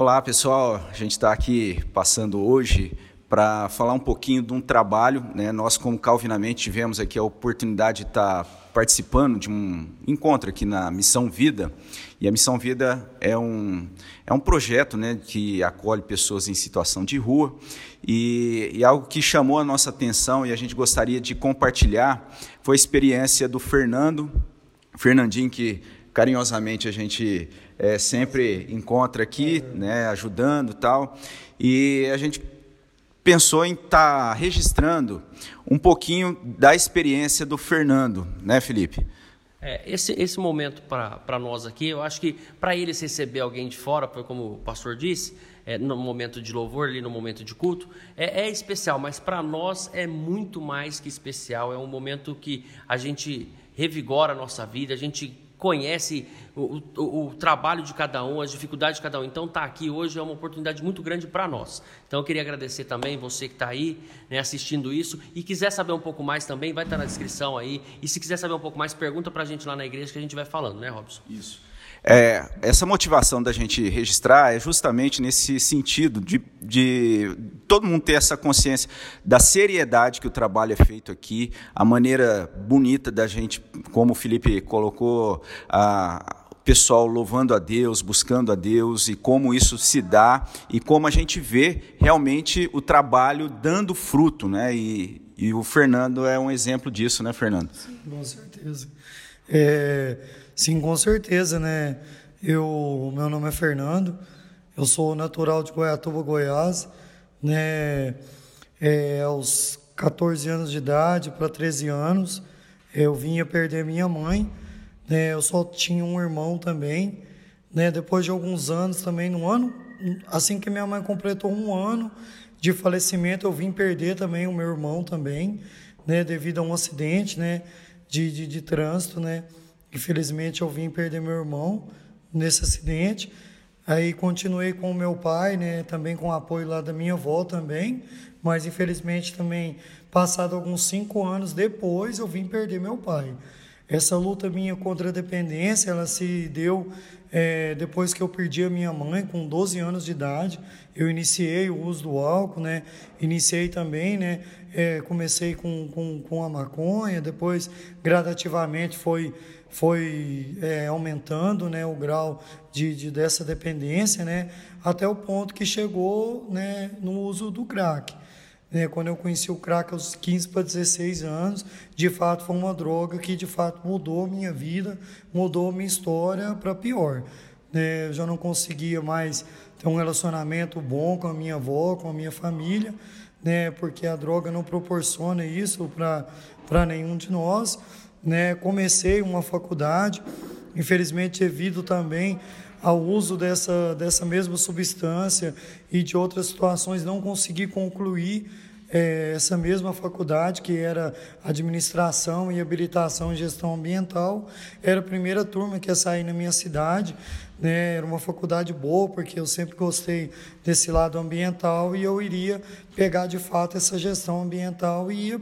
Olá, pessoal. A gente está aqui passando hoje para falar um pouquinho de um trabalho. Né? Nós, como Calvinamente, tivemos aqui a oportunidade de estar tá participando de um encontro aqui na Missão Vida. E a Missão Vida é um, é um projeto né, que acolhe pessoas em situação de rua. E, e algo que chamou a nossa atenção e a gente gostaria de compartilhar foi a experiência do Fernando, Fernandinho, que carinhosamente a gente é, sempre encontra aqui, né, ajudando tal. E a gente pensou em estar tá registrando um pouquinho da experiência do Fernando, né, Felipe? É, esse, esse momento para nós aqui, eu acho que para eles receber alguém de fora, foi como o pastor disse, é, no momento de louvor, ali no momento de culto, é, é especial, mas para nós é muito mais que especial. É um momento que a gente revigora a nossa vida, a gente conhece o, o, o, trabalho de cada um, as dificuldades de cada um. Então, estar tá aqui hoje é uma oportunidade muito grande para nós. Então, eu queria agradecer também você que está aí né, assistindo isso e quiser saber um pouco mais também, vai estar tá na descrição aí. E se quiser saber um pouco mais, pergunta para a gente lá na igreja que a gente vai falando, né, Robson? Isso. É, essa motivação da gente registrar é justamente nesse sentido de, de, todo mundo ter essa consciência da seriedade que o trabalho é feito aqui, a maneira bonita da gente, como o Felipe colocou, a, o pessoal louvando a Deus, buscando a Deus e como isso se dá e como a gente vê realmente o trabalho dando fruto, né? E, e o Fernando é um exemplo disso, né, Fernando? Sim, com certeza. É Sim, com certeza, né? Eu, meu nome é Fernando, eu sou natural de Goiatuba, Goiás, né? É, aos 14 anos de idade para 13 anos, eu vinha perder minha mãe, né? Eu só tinha um irmão também, né? Depois de alguns anos também, no ano, assim que minha mãe completou um ano de falecimento, eu vim perder também o meu irmão também, né? Devido a um acidente, né? De, de, de trânsito, né? Infelizmente eu vim perder meu irmão nesse acidente. Aí continuei com o meu pai, né, também com o apoio lá da minha avó também, mas infelizmente também, passado alguns cinco anos depois, eu vim perder meu pai. Essa luta minha contra a dependência, ela se deu é, depois que eu perdi a minha mãe, com 12 anos de idade. Eu iniciei o uso do álcool, né? Iniciei também, né? É, comecei com, com, com a maconha, depois gradativamente foi foi é, aumentando né, o grau de, de, dessa dependência, né, até o ponto que chegou né, no uso do crack. Né, quando eu conheci o crack aos 15 para 16 anos, de fato foi uma droga que de fato mudou minha vida, mudou minha história para pior. Né, eu já não conseguia mais ter um relacionamento bom com a minha avó, com a minha família, né, porque a droga não proporciona isso para nenhum de nós né? Comecei uma faculdade, infelizmente devido também ao uso dessa, dessa mesma substância e de outras situações não consegui concluir é, essa mesma faculdade, que era Administração e Habilitação em Gestão Ambiental. Era a primeira turma que ia sair na minha cidade. Né? Era uma faculdade boa, porque eu sempre gostei desse lado ambiental e eu iria pegar de fato essa gestão ambiental e ia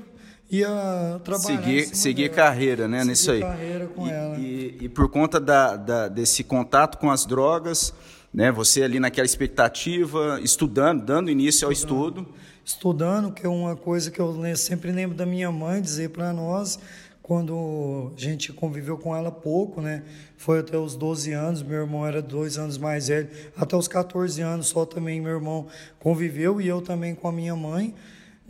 ia trabalhar. Seguir, seguir carreira, né? Seguir nisso aí. carreira com e, ela. E, e, por conta da, da, desse contato com as drogas, né? Você ali naquela expectativa, estudando, dando início estudando. ao estudo. Estudando, que é uma coisa que eu sempre lembro da minha mãe dizer para nós, quando a gente conviveu com ela pouco, né? Foi até os 12 anos, meu irmão era dois anos mais velho, até os 14 anos só também meu irmão conviveu e eu também com a minha mãe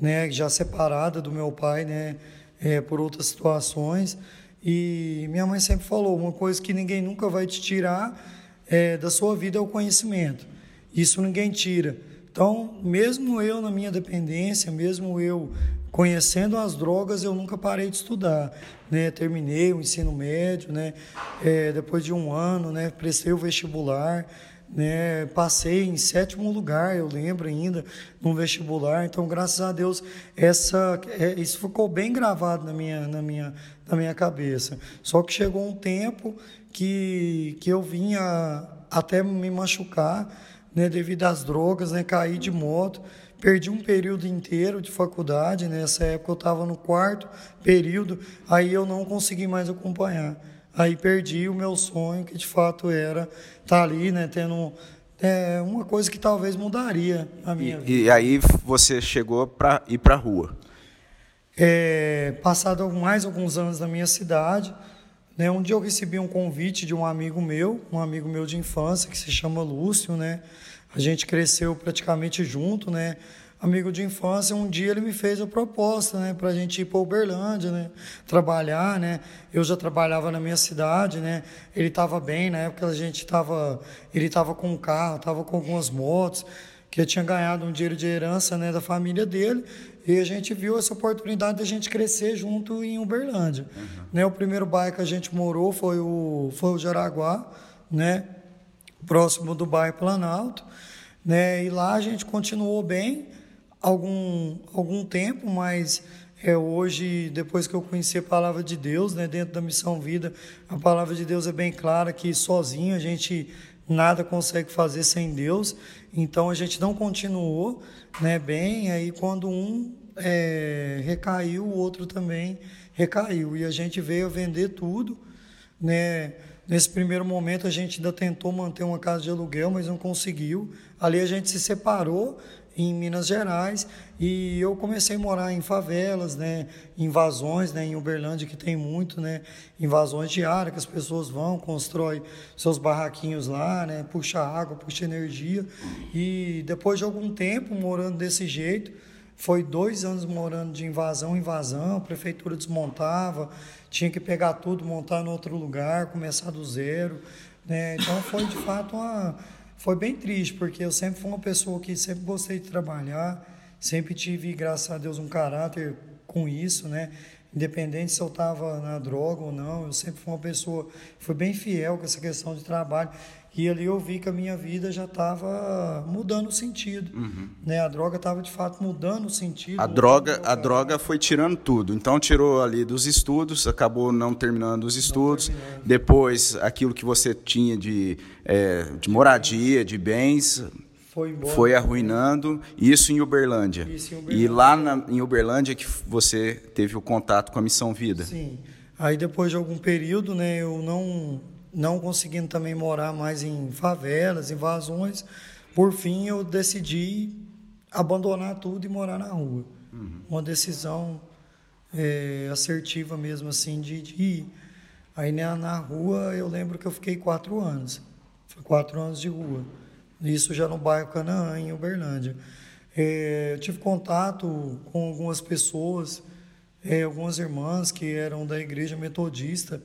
né, já separada do meu pai, né, é, por outras situações. E minha mãe sempre falou: uma coisa que ninguém nunca vai te tirar é, da sua vida é o conhecimento. Isso ninguém tira. Então, mesmo eu na minha dependência, mesmo eu conhecendo as drogas, eu nunca parei de estudar. Né? Terminei o ensino médio, né? É, depois de um ano, né? prestei o vestibular né? Passei em sétimo lugar, eu lembro ainda, no vestibular. Então, graças a Deus, essa, é, isso ficou bem gravado na minha, na, minha, na minha cabeça. Só que chegou um tempo que, que eu vinha até me machucar, né? Devido às drogas, né? Caí de moto. Perdi um período inteiro de faculdade, nessa época eu estava no quarto período, aí eu não consegui mais acompanhar. Aí perdi o meu sonho, que de fato era estar tá ali, né, tendo é uma coisa que talvez mudaria a minha e, vida. E aí você chegou para ir para a rua? É, passado mais alguns anos na minha cidade, né, um dia eu recebi um convite de um amigo meu, um amigo meu de infância que se chama Lúcio, né? A gente cresceu praticamente junto, né? Amigo de infância, um dia ele me fez a proposta, né, para a gente ir para Uberlândia, né, trabalhar, né. Eu já trabalhava na minha cidade, né. Ele estava bem na época a gente estava, ele estava com um carro, estava com algumas motos, que eu tinha ganhado um dinheiro de herança, né, da família dele. E a gente viu essa oportunidade de a gente crescer junto em Uberlândia. Uhum. Né, o primeiro bairro que a gente morou foi o foi o Jaraguá, né, próximo do bairro Planalto. Né, e lá a gente continuou bem, algum, algum tempo, mas é, hoje, depois que eu conheci a palavra de Deus, né, dentro da Missão Vida, a palavra de Deus é bem clara que sozinho a gente nada consegue fazer sem Deus, então a gente não continuou né, bem, aí quando um é, recaiu, o outro também recaiu, e a gente veio vender tudo, né, Nesse primeiro momento a gente ainda tentou manter uma casa de aluguel, mas não conseguiu. Ali a gente se separou em Minas Gerais. E eu comecei a morar em favelas, né, invasões, né, em Uberlândia que tem muito, né, invasões diárias que as pessoas vão, constroem seus barraquinhos lá, né, puxa água, puxa energia. E depois de algum tempo morando desse jeito, foi dois anos morando de invasão em invasão, a prefeitura desmontava, tinha que pegar tudo, montar em outro lugar, começar do zero, né, então foi de fato uma foi bem triste, porque eu sempre fui uma pessoa que sempre gostei de trabalhar, sempre tive, graças a Deus, um caráter com isso, né? Independente se eu estava na droga ou não, eu sempre fui uma pessoa, fui bem fiel com essa questão de trabalho. E ali eu vi que a minha vida já estava mudando o sentido. Uhum. Né? A droga estava de fato mudando o sentido. A droga, a droga foi tirando tudo. Então tirou ali dos estudos, acabou não terminando os estudos. Depois aquilo que você tinha de, é, de moradia, de bens, foi, embora, foi arruinando. Isso em Uberlândia. Isso em Uberlândia. E lá na, em Uberlândia que você teve o contato com a Missão Vida. Sim. Aí depois de algum período, né, eu não não conseguindo também morar mais em favelas, invasões, por fim eu decidi abandonar tudo e morar na rua. Uhum. Uma decisão é, assertiva mesmo, assim, de, de ir. Aí na, na, rua eu lembro que eu fiquei quatro anos. Foi quatro anos de rua. Isso já no bairro Canaã, em Uberlândia. É, eu tive contato com algumas pessoas, é, algumas irmãs que eram da igreja metodista,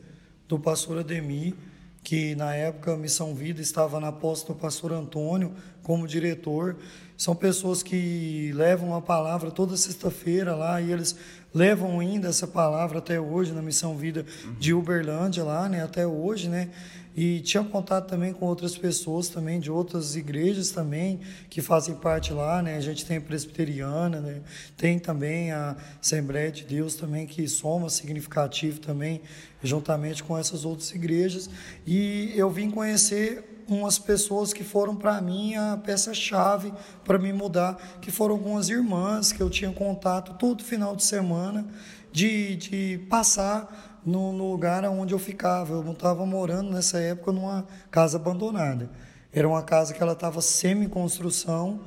do pastor Ademir, que na época a Missão Vida estava na posse do pastor Antônio como diretor. São pessoas que levam a palavra toda sexta-feira lá e eles levam ainda essa palavra até hoje na Missão Vida de Uberlândia lá, né, até hoje, né? E tinha contato também com outras pessoas também de outras igrejas também que fazem parte lá, né? A gente tem a presbiteriana, né? Tem também a Assembleia de Deus também que soma significativo também juntamente com essas outras igrejas. E eu vim conhecer umas pessoas que foram para mim a peça-chave para me mudar, que foram algumas irmãs que eu tinha contato todo final de semana de, de passar no, no lugar onde eu ficava. Eu estava morando nessa época numa casa abandonada. Era uma casa que ela estava semi-construção,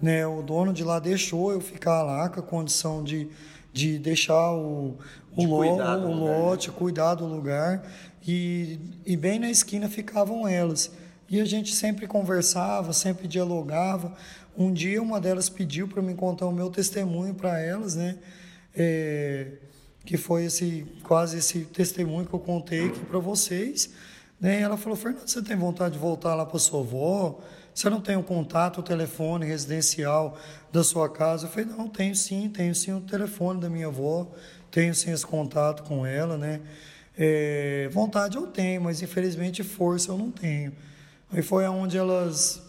né? O dono de lá deixou eu ficar lá com a condição de, de deixar o, o, de lo, cuidar o lote, cuidar do lugar. E, e bem na esquina ficavam elas. E a gente sempre conversava, sempre dialogava. Um dia uma delas pediu para me contar o meu testemunho para elas, né? É, que foi esse quase esse testemunho que eu contei aqui para vocês. Né? E ela falou: Fernando, você tem vontade de voltar lá para sua avó? Você não tem o um contato, o telefone residencial da sua casa? Eu falei: Não, tenho sim, tenho sim o telefone da minha avó, tenho sim esse contato com ela, né? É, vontade eu tenho, mas infelizmente força eu não tenho. Aí foi aonde elas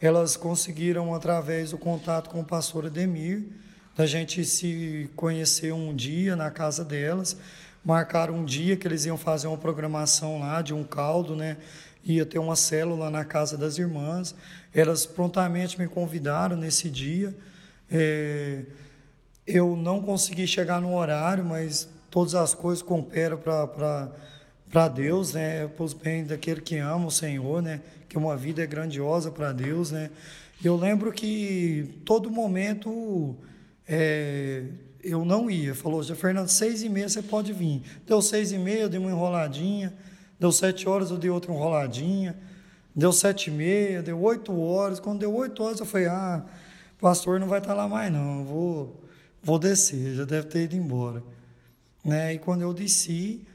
elas conseguiram através do contato com o pastor Ademir da gente se conhecer um dia na casa delas, marcaram um dia que eles iam fazer uma programação lá de um caldo, né? Ia ter uma célula na casa das irmãs. Elas prontamente me convidaram nesse dia. É, eu não consegui chegar no horário, mas todas as coisas cooperam para Deus, né? Para os bens daquele que ama o Senhor, né? Que uma vida é grandiosa para Deus, né? Eu lembro que todo momento é, eu não ia. Falou, já Fernando, seis e meia você pode vir. Deu seis e meia, eu dei uma enroladinha. Deu sete horas, eu dei outra enroladinha. Deu sete e meia, deu oito horas. Quando deu oito horas, eu falei, ah, pastor não vai estar lá mais não, vou, vou descer, já deve ter ido embora. Né? E quando eu desci,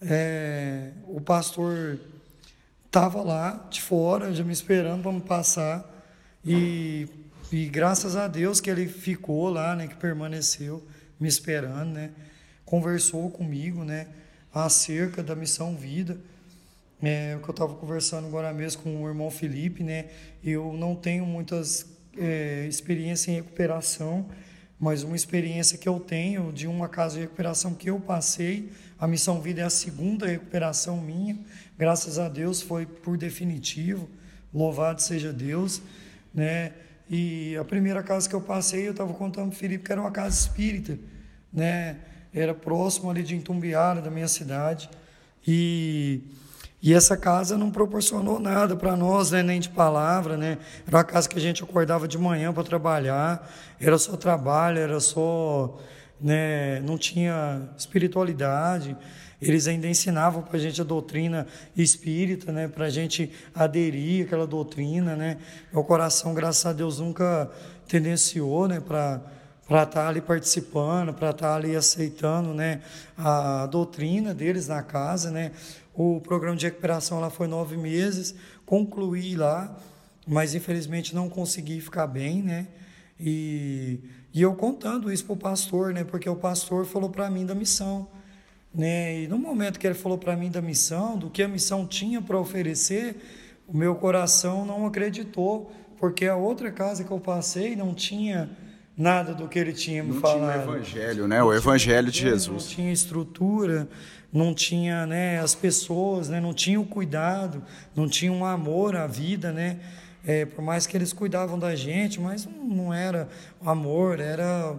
é, o pastor estava lá de fora, já me esperando para me passar. E, e graças a Deus que ele ficou lá, né, que permaneceu me esperando, né, conversou comigo, né, acerca da missão vida. É, o que eu estava conversando agora mesmo com o irmão Felipe, né, eu não tenho muitas é, experiência em recuperação, mas uma experiência que eu tenho de uma casa de recuperação que eu passei, a Missão Vida é a segunda recuperação minha, graças a Deus foi por definitivo, louvado seja Deus, né? E a primeira casa que eu passei, eu estava contando para o Felipe que era uma casa espírita, né? Era próximo ali de Intumbiara, da minha cidade, e e essa casa não proporcionou nada para nós, né? nem de palavra, né? Era uma casa que a gente acordava de manhã para trabalhar, era só trabalho, era só, né? Não tinha espiritualidade. Eles ainda ensinavam para a gente a doutrina espírita, né? Para a gente aderir àquela doutrina, né? Meu coração, graças a Deus, nunca tendenciou, né? Para para estar tá ali participando, para estar tá ali aceitando, né? A doutrina deles na casa, né? O programa de recuperação lá foi nove meses, concluí lá, mas infelizmente não consegui ficar bem, né? E, e eu contando isso para o pastor, né? Porque o pastor falou para mim da missão, né? E no momento que ele falou para mim da missão, do que a missão tinha para oferecer, o meu coração não acreditou, porque a outra casa que eu passei não tinha nada do que ele tinha me não falado. Não tinha o evangelho, né? O evangelho de Jesus. Não tinha estrutura, não tinha né, as pessoas, né, não tinha o cuidado, não tinha um amor à vida, né? É, por mais que eles cuidavam da gente, mas não era amor, era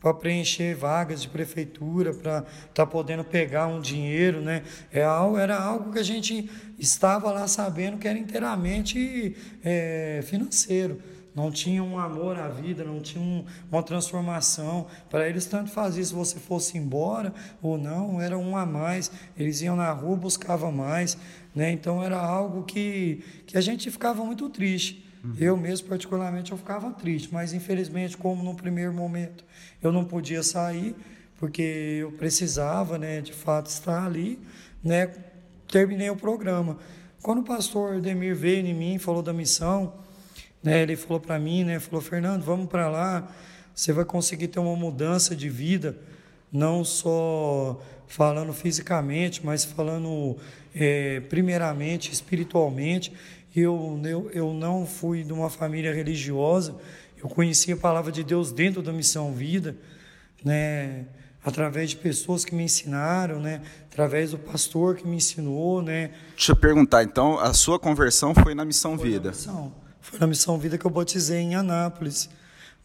para preencher vagas de prefeitura, para estar tá podendo pegar um dinheiro, né? É algo, era algo que a gente estava lá sabendo que era inteiramente é, financeiro não tinha um amor à vida, não tinha um, uma transformação. Para eles, tanto fazia se você fosse embora ou não, era um a mais. Eles iam na rua, buscavam mais. Né? Então, era algo que, que a gente ficava muito triste. Uhum. Eu mesmo, particularmente, eu ficava triste. Mas, infelizmente, como no primeiro momento eu não podia sair, porque eu precisava, né, de fato, estar ali, né, terminei o programa. Quando o pastor Demir veio em mim, falou da missão, né? Ele falou para mim, né? Falou, Fernando, vamos para lá. Você vai conseguir ter uma mudança de vida, não só falando fisicamente, mas falando é, primeiramente espiritualmente. Eu, eu, eu não fui de uma família religiosa. Eu conheci a palavra de Deus dentro da missão vida, né? através de pessoas que me ensinaram, né? através do pastor que me ensinou. Né? Deixa eu perguntar, então, a sua conversão foi na missão foi vida? Na missão. Foi na Missão Vida que eu batizei em Anápolis.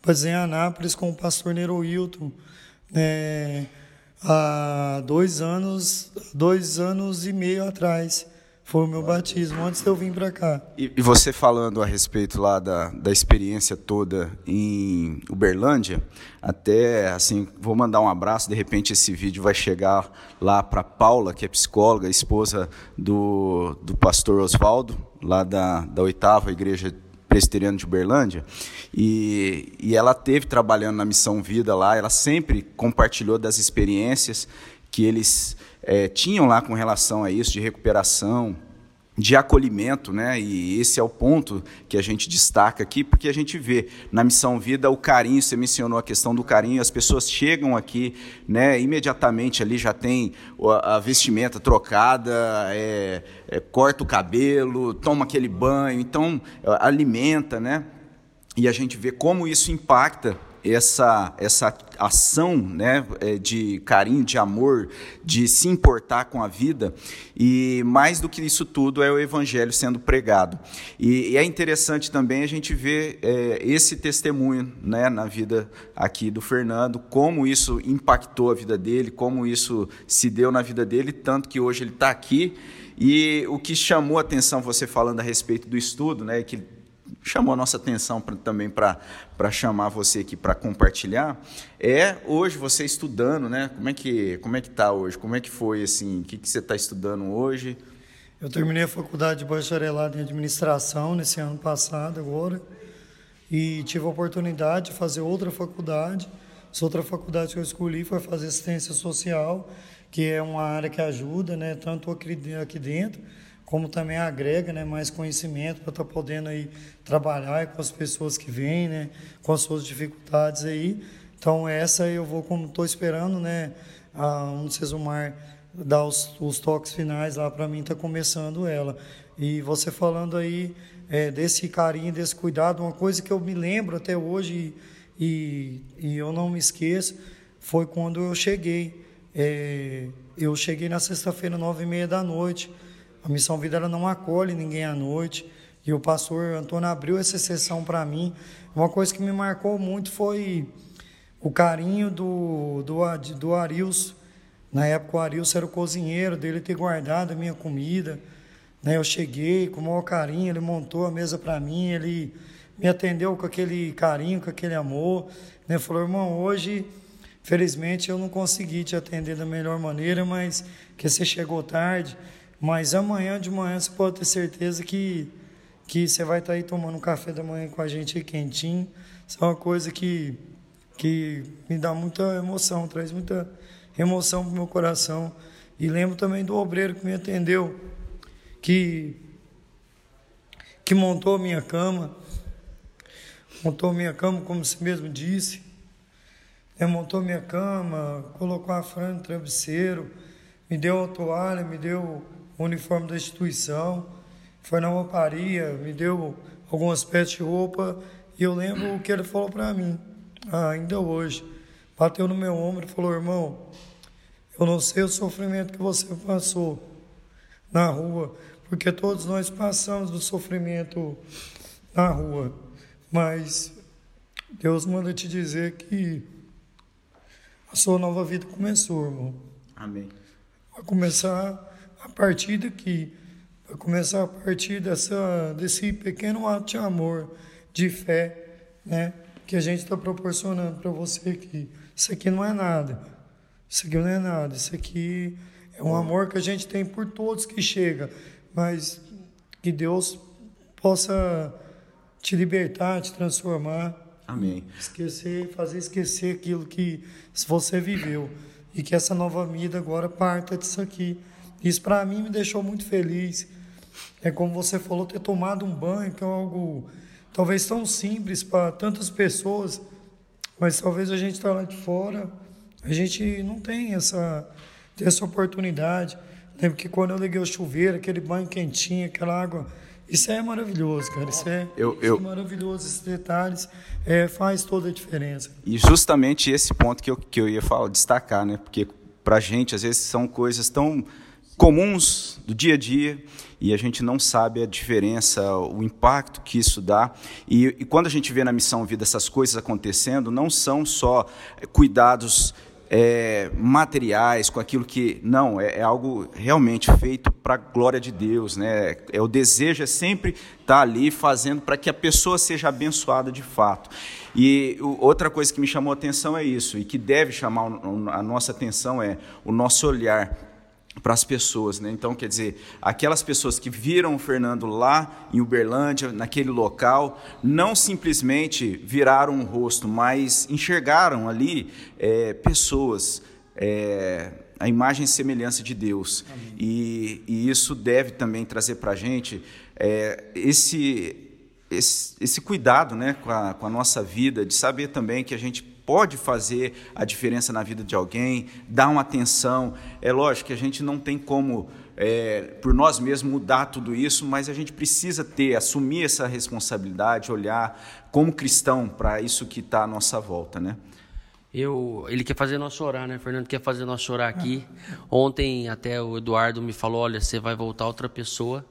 Batizei em Anápolis com o pastor Nero Hilton. É, há dois anos, dois anos e meio atrás. Foi o meu batismo, antes de eu vir para cá. E, e, você falando a respeito lá da, da experiência toda em Uberlândia, até assim, vou mandar um abraço, de repente esse vídeo vai chegar lá para Paula, que é psicóloga, esposa do, do pastor Oswaldo, lá da, da oitava igreja presbiteriano de Uberlândia, e, e ela teve trabalhando na Missão Vida lá, ela sempre compartilhou das experiências que eles é, tinham lá com relação a isso, de recuperação, de acolhimento, né? E esse é o ponto que a gente destaca aqui, porque a gente vê na Missão Vida o carinho, você mencionou a questão do carinho, as pessoas chegam aqui, né? Imediatamente ali já tem a vestimenta trocada, é, é, corta o cabelo, toma aquele banho, então alimenta, né? E a gente vê como isso impacta essa, essa ação né, é, de carinho, de amor, de se importar com a vida, e mais do que isso tudo é o Evangelho sendo pregado. E, e é interessante também a gente ver é, esse testemunho né, na vida aqui do Fernando, como isso impactou a vida dele, como isso se deu na vida dele, tanto que hoje ele está aqui. E o que chamou a atenção, você falando a respeito do estudo, né, que chamou a nossa atenção pra, também para chamar você aqui para compartilhar, é hoje você estudando, né? Como é que como é que tá hoje? Como é que foi assim? O que, que você está estudando hoje? Eu terminei a faculdade de bacharelado em administração nesse ano passado agora e tive a oportunidade de fazer outra faculdade. Essa outra faculdade que eu escolhi foi fazer assistência social, que é uma área que ajuda, né, tanto aqui dentro como também agrega né, mais conhecimento para estar tá podendo aí trabalhar com as pessoas que vêm, né, com as suas dificuldades aí. Então essa eu vou, como estou esperando, né, a um Cesumar dar os, os toques finais lá para mim está começando ela. E você falando aí é, desse carinho, desse cuidado, uma coisa que eu me lembro até hoje e, e eu não me esqueço foi quando eu cheguei. É, eu cheguei na sexta-feira, nove e meia da noite. A Missão Vida ela não acolhe ninguém à noite. E o pastor Antônio abriu essa sessão para mim. Uma coisa que me marcou muito foi o carinho do, do, do Arilson. Na época, o Arilson era o cozinheiro dele ter guardado a minha comida. Né? Eu cheguei com o maior carinho, ele montou a mesa para mim, ele me atendeu com aquele carinho, com aquele amor. Né? Falou, irmão, hoje, felizmente, eu não consegui te atender da melhor maneira, mas que você chegou tarde. Mas amanhã de manhã você pode ter certeza que, que você vai estar aí tomando um café da manhã com a gente aí quentinho. Isso é uma coisa que, que me dá muita emoção, traz muita emoção para o meu coração. E lembro também do obreiro que me atendeu, que, que montou a minha cama, montou a minha cama, como você mesmo disse, é, montou minha cama, colocou a franja no travesseiro, me deu a toalha, me deu o uniforme da instituição, foi na rouparia, me deu algumas peças de roupa e eu lembro o que ele falou para mim, ainda hoje. Bateu no meu ombro e falou: irmão, eu não sei o sofrimento que você passou na rua, porque todos nós passamos do sofrimento na rua, mas Deus manda te dizer que a sua nova vida começou, irmão. Amém. Vai começar a partir daqui, vai começar a partir dessa, desse pequeno ato de amor, de fé, né, que a gente está proporcionando para você aqui. Isso aqui não é nada. Isso aqui não é nada. Isso aqui é um amor que a gente tem por todos que chega, mas que Deus possa te libertar, te transformar. Amém. Esquecer, fazer esquecer aquilo que você viveu e que essa nova vida agora parta disso aqui. Isso para mim me deixou muito feliz. É como você falou, ter tomado um banho, que é algo talvez tão simples para tantas pessoas, mas talvez a gente está lá de fora, a gente não tem essa, essa oportunidade. Lembro que quando eu liguei o chuveiro, aquele banho quentinho, aquela água, isso é maravilhoso, cara. Isso é, eu, eu... Isso é maravilhoso, esses detalhes é, faz toda a diferença. E justamente esse ponto que eu, que eu ia falar, destacar, né? Porque para a gente, às vezes, são coisas tão comuns do dia a dia e a gente não sabe a diferença, o impacto que isso dá. E, e, quando a gente vê na missão vida essas coisas acontecendo, não são só cuidados é, materiais com aquilo que não é, é algo realmente feito para a glória de Deus, né? É o desejo é sempre estar tá ali fazendo para que a pessoa seja abençoada de fato. E outra coisa que me chamou a atenção é isso e que deve chamar a nossa atenção é o nosso olhar para as pessoas, né? Então, quer dizer, aquelas pessoas que viram o Fernando lá em Uberlândia, naquele local, não simplesmente viraram o rosto, mas enxergaram ali é, pessoas, é, a imagem e semelhança de Deus. E, e, isso deve também trazer para a gente é, esse, esse, esse, cuidado, né, com a, com a nossa vida, de saber também que a gente pode fazer a diferença na vida de alguém, dar uma atenção. É lógico que a gente não tem como é, por nós mesmos mudar tudo isso, mas a gente precisa ter, assumir essa responsabilidade, olhar como cristão para isso que está à nossa volta, né? Eu, ele quer fazer nós chorar, né? Fernando quer fazer nós chorar aqui. Ontem até o Eduardo me falou, olha, você vai voltar outra pessoa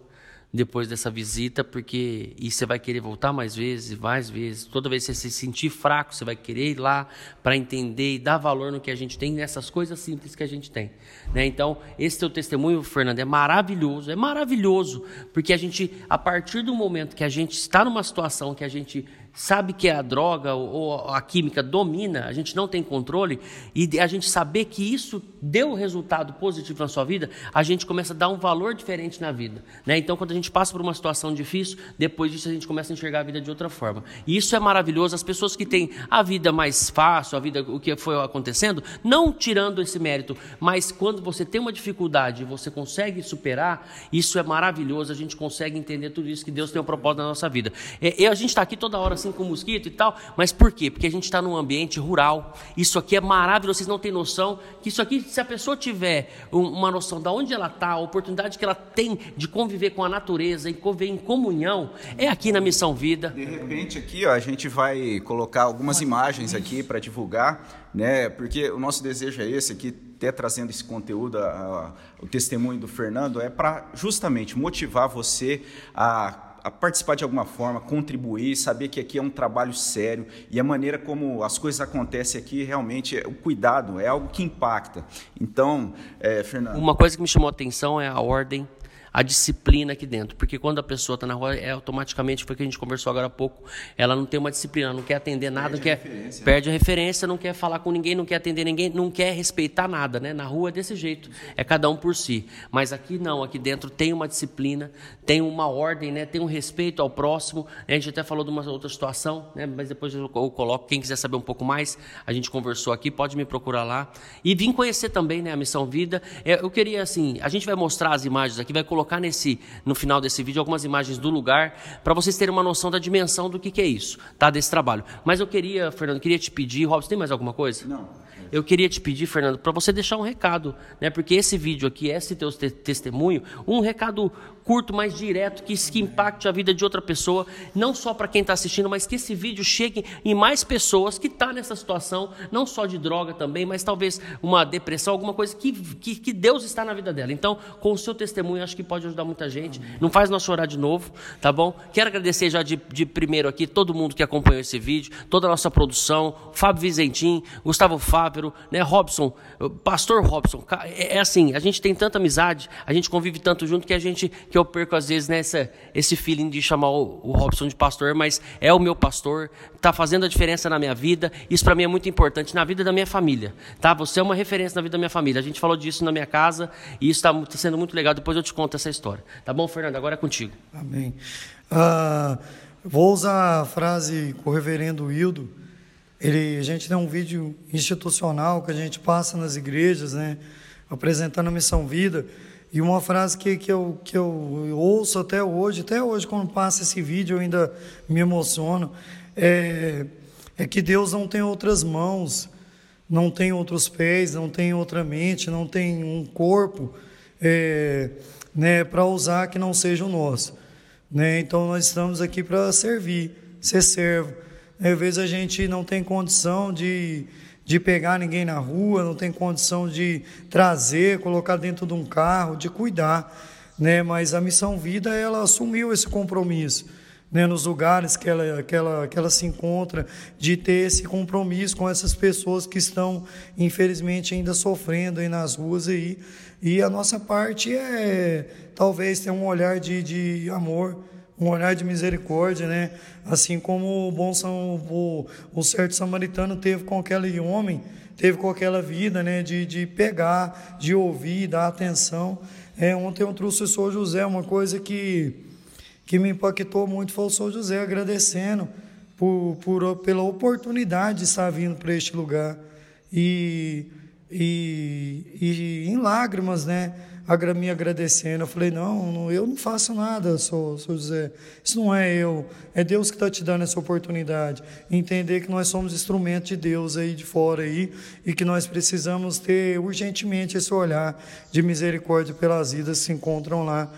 depois dessa visita, porque e você vai querer voltar mais vezes, mais vezes. Toda vez que você se sentir fraco, você vai querer ir lá para entender e dar valor no que a gente tem, nessas coisas simples que a gente tem. Né? Então, esse teu testemunho, Fernando, é maravilhoso, é maravilhoso, porque a gente, a partir do momento que a gente está numa situação que a gente sabe que a droga ou a química domina, a gente não tem controle, e a gente saber que isso deu resultado positivo na sua vida, a gente começa a dar um valor diferente na vida. Né? Então, quando a gente passa por uma situação difícil, depois disso a gente começa a enxergar a vida de outra forma. E isso é maravilhoso. As pessoas que têm a vida mais fácil, a vida, o que foi acontecendo, não tirando esse mérito, mas quando você tem uma dificuldade e você consegue superar, isso é maravilhoso. A gente consegue entender tudo isso que Deus tem um propósito na nossa vida. E a gente está aqui toda hora assim com mosquito e tal. Mas por quê? Porque a gente está num ambiente rural. Isso aqui é maravilhoso, vocês não têm noção que isso aqui, se a pessoa tiver uma noção de onde ela está, a oportunidade que ela tem de conviver com a natureza e conviver em comunhão, é aqui na Missão Vida. De repente aqui ó, a gente vai colocar algumas imagens aqui para divulgar, né? Porque o nosso desejo é esse aqui, até trazendo esse conteúdo, a, a, o testemunho do Fernando, é para justamente motivar você a a participar de alguma forma, contribuir, saber que aqui é um trabalho sério e a maneira como as coisas acontecem aqui realmente é, o cuidado é algo que impacta. Então, é, Fernando. Uma coisa que me chamou a atenção é a ordem a disciplina aqui dentro. Porque quando a pessoa está na rua, é automaticamente, foi o que a gente conversou agora há pouco, ela não tem uma disciplina, não quer atender nada, perde, não quer, a, perde a referência, não quer falar com ninguém, não quer atender ninguém, não quer respeitar nada. Né? Na rua é desse jeito, é cada um por si. Mas aqui não, aqui dentro tem uma disciplina, tem uma ordem, né? tem um respeito ao próximo. A gente até falou de uma outra situação, né? mas depois eu coloco, quem quiser saber um pouco mais, a gente conversou aqui, pode me procurar lá. E vim conhecer também né, a Missão Vida. É, eu queria, assim, a gente vai mostrar as imagens aqui, vai colocar colocar nesse, no final desse vídeo algumas imagens do lugar para vocês terem uma noção da dimensão do que, que é isso, tá? Desse trabalho. Mas eu queria, Fernando, queria te pedir, Robson, tem mais alguma coisa? Não. Eu queria te pedir, Fernando, para você deixar um recado, né? Porque esse vídeo aqui, esse teu te testemunho, um recado curto, mais direto, que, que impacte a vida de outra pessoa, não só para quem está assistindo, mas que esse vídeo chegue em mais pessoas que estão tá nessa situação, não só de droga também, mas talvez uma depressão, alguma coisa que, que, que, Deus está na vida dela. Então, com o seu testemunho, acho que pode ajudar muita gente. Não faz nós chorar de novo, tá bom? Quero agradecer já de, de primeiro aqui todo mundo que acompanhou esse vídeo, toda a nossa produção, Fábio Vizentim, Gustavo Fábio, né, Robson, Pastor Robson. É, é assim, a gente tem tanta amizade, a gente convive tanto junto que a gente que eu perco às vezes nessa esse feeling de chamar o, o Robson de pastor, mas é o meu pastor, está fazendo a diferença na minha vida. Isso para mim é muito importante na vida da minha família, tá? Você é uma referência na vida da minha família. A gente falou disso na minha casa e isso está tá sendo muito legal. Depois eu te conto essa história, tá bom, Fernando? Agora é contigo. Amém. Uh, vou usar a frase com o Reverendo Hildo. Ele, a gente tem um vídeo institucional que a gente passa nas igrejas, né? Apresentando a missão vida. E uma frase que, que, eu, que eu ouço até hoje, até hoje, quando passa esse vídeo, eu ainda me emociono, é, é que Deus não tem outras mãos, não tem outros pés, não tem outra mente, não tem um corpo é, né, para usar que não seja o nosso. Né? Então nós estamos aqui para servir, ser servo. Às vezes a gente não tem condição de de pegar ninguém na rua, não tem condição de trazer, colocar dentro de um carro, de cuidar, né? Mas a missão vida ela assumiu esse compromisso, né? Nos lugares que ela, que ela, que ela se encontra, de ter esse compromisso com essas pessoas que estão infelizmente ainda sofrendo aí nas ruas aí. E a nossa parte é talvez ter um olhar de, de amor um olhar de misericórdia, né? Assim como o bom São, o, o certo samaritano teve com aquele homem, teve com aquela vida, né? De, de pegar, de ouvir, dar atenção. É, ontem eu trouxe o São José, uma coisa que, que me impactou muito foi o São José agradecendo por, por, pela oportunidade de estar vindo para este lugar. E, e, e em lágrimas, né? Me agradecendo. Eu falei, não, eu não faço nada, sou, sou José. Isso não é eu, é Deus que está te dando essa oportunidade. Entender que nós somos instrumentos de Deus aí de fora aí e que nós precisamos ter urgentemente esse olhar de misericórdia pelas vidas que se encontram lá,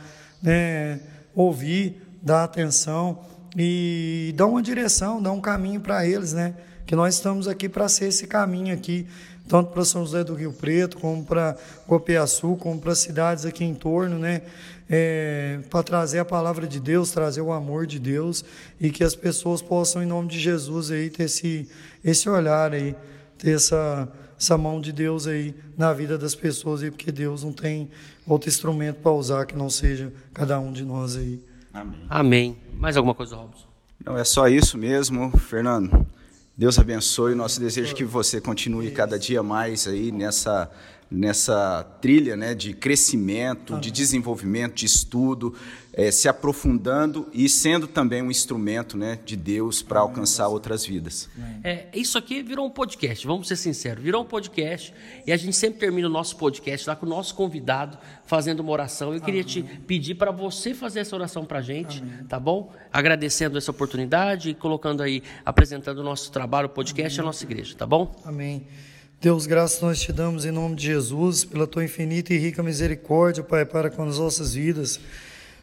né? Ouvir, dar atenção e dar uma direção, dar um caminho para eles, né? Que nós estamos aqui para ser esse caminho aqui tanto para São José do Rio Preto, como para Copiaçu, como para cidades aqui em torno, né? É, para trazer a palavra de Deus, trazer o amor de Deus e que as pessoas possam, em nome de Jesus, aí, ter esse, esse olhar aí, ter essa, essa mão de Deus aí na vida das pessoas, aí, porque Deus não tem outro instrumento para usar que não seja cada um de nós aí. Amém. Amém. Mais alguma coisa, Robson? Não, é só isso mesmo, Fernando. Deus abençoe. Nosso desejo é que você continue cada dia mais aí nessa nessa trilha né, de crescimento, de desenvolvimento, de estudo, é, se aprofundando e sendo também um instrumento né, de Deus para alcançar outras vidas. É, isso aqui virou um podcast, vamos ser sinceros, virou um podcast e a gente sempre termina o nosso podcast lá com o nosso convidado fazendo uma oração. Eu queria te pedir para você fazer essa oração para a gente, Amém. tá bom? Agradecendo essa oportunidade e colocando aí, apresentando o nosso trabalho, o podcast e a nossa igreja, tá bom? Amém. Deus, graças nós te damos em nome de Jesus, pela tua infinita e rica misericórdia, Pai, para com as nossas vidas.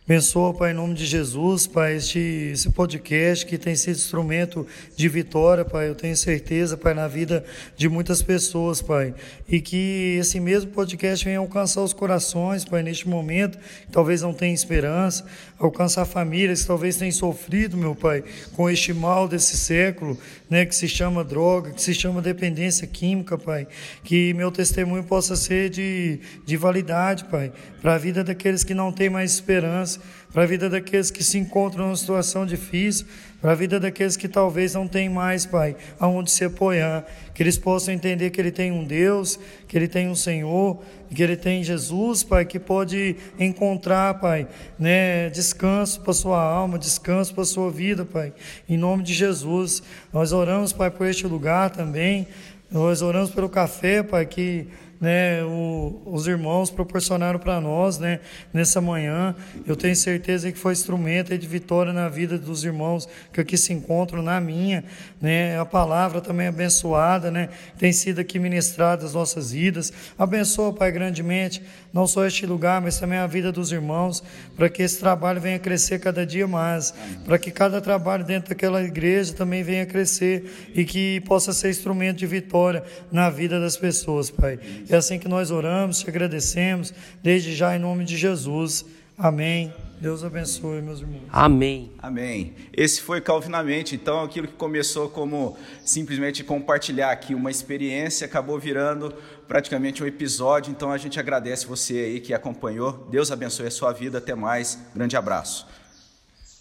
Abençoa, Pai, em nome de Jesus, Pai, este, esse podcast que tem sido instrumento de vitória, Pai. Eu tenho certeza, Pai, na vida de muitas pessoas, Pai. E que esse mesmo podcast venha alcançar os corações, Pai, neste momento, que talvez não tenham esperança, alcançar famílias que talvez tenham sofrido, meu Pai, com este mal desse século, né, que se chama droga, que se chama dependência química, Pai. Que meu testemunho possa ser de, de validade, Pai, para a vida daqueles que não têm mais esperança para a vida daqueles que se encontram numa situação difícil, para a vida daqueles que talvez não têm mais, Pai, aonde se apoiar, que eles possam entender que Ele tem um Deus, que Ele tem um Senhor, que Ele tem Jesus, Pai, que pode encontrar, Pai, né, descanso para sua alma, descanso para sua vida, Pai, em nome de Jesus. Nós oramos, Pai, por este lugar também, nós oramos pelo café, Pai, que né, o, os irmãos proporcionaram para nós né, nessa manhã. Eu tenho certeza que foi instrumento de vitória na vida dos irmãos que aqui se encontram, na minha. Né, a palavra também abençoada, né, tem sido aqui ministrada as nossas vidas. Abençoa, Pai, grandemente, não só este lugar, mas também a vida dos irmãos, para que esse trabalho venha crescer cada dia mais, para que cada trabalho dentro daquela igreja também venha crescer e que possa ser instrumento de vitória na vida das pessoas, Pai. É assim que nós oramos, te agradecemos, desde já em nome de Jesus. Amém. Deus abençoe, meus irmãos. Amém. Amém. Esse foi Calvinamente. Então, aquilo que começou como simplesmente compartilhar aqui uma experiência, acabou virando praticamente um episódio. Então, a gente agradece você aí que acompanhou. Deus abençoe a sua vida. Até mais. Grande abraço.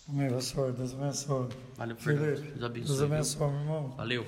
Amém, pastor. Deus abençoe. Valeu, Deus abençoe. Deus abençoe, meu irmão. Valeu.